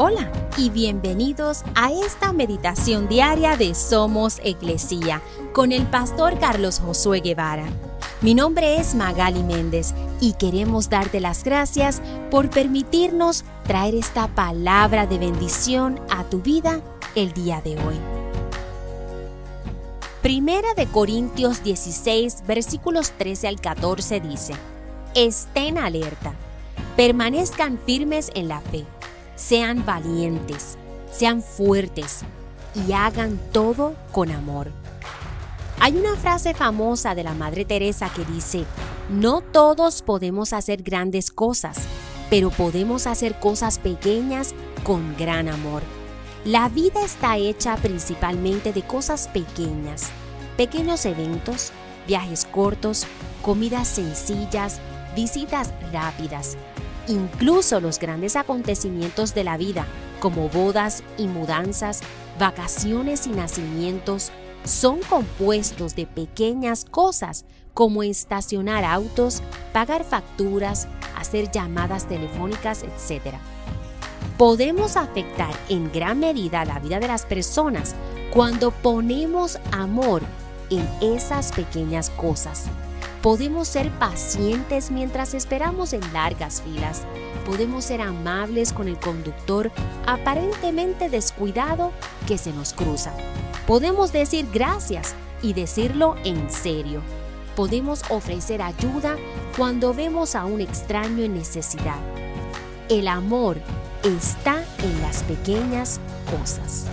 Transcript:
Hola y bienvenidos a esta meditación diaria de Somos Iglesia con el pastor Carlos Josué Guevara. Mi nombre es Magali Méndez y queremos darte las gracias por permitirnos traer esta palabra de bendición a tu vida el día de hoy. Primera de Corintios 16 versículos 13 al 14 dice, Estén alerta, permanezcan firmes en la fe sean valientes, sean fuertes y hagan todo con amor. Hay una frase famosa de la Madre Teresa que dice, no todos podemos hacer grandes cosas, pero podemos hacer cosas pequeñas con gran amor. La vida está hecha principalmente de cosas pequeñas, pequeños eventos, viajes cortos, comidas sencillas, visitas rápidas, Incluso los grandes acontecimientos de la vida, como bodas y mudanzas, vacaciones y nacimientos, son compuestos de pequeñas cosas como estacionar autos, pagar facturas, hacer llamadas telefónicas, etc. Podemos afectar en gran medida la vida de las personas cuando ponemos amor en esas pequeñas cosas. Podemos ser pacientes mientras esperamos en largas filas. Podemos ser amables con el conductor aparentemente descuidado que se nos cruza. Podemos decir gracias y decirlo en serio. Podemos ofrecer ayuda cuando vemos a un extraño en necesidad. El amor está en las pequeñas cosas.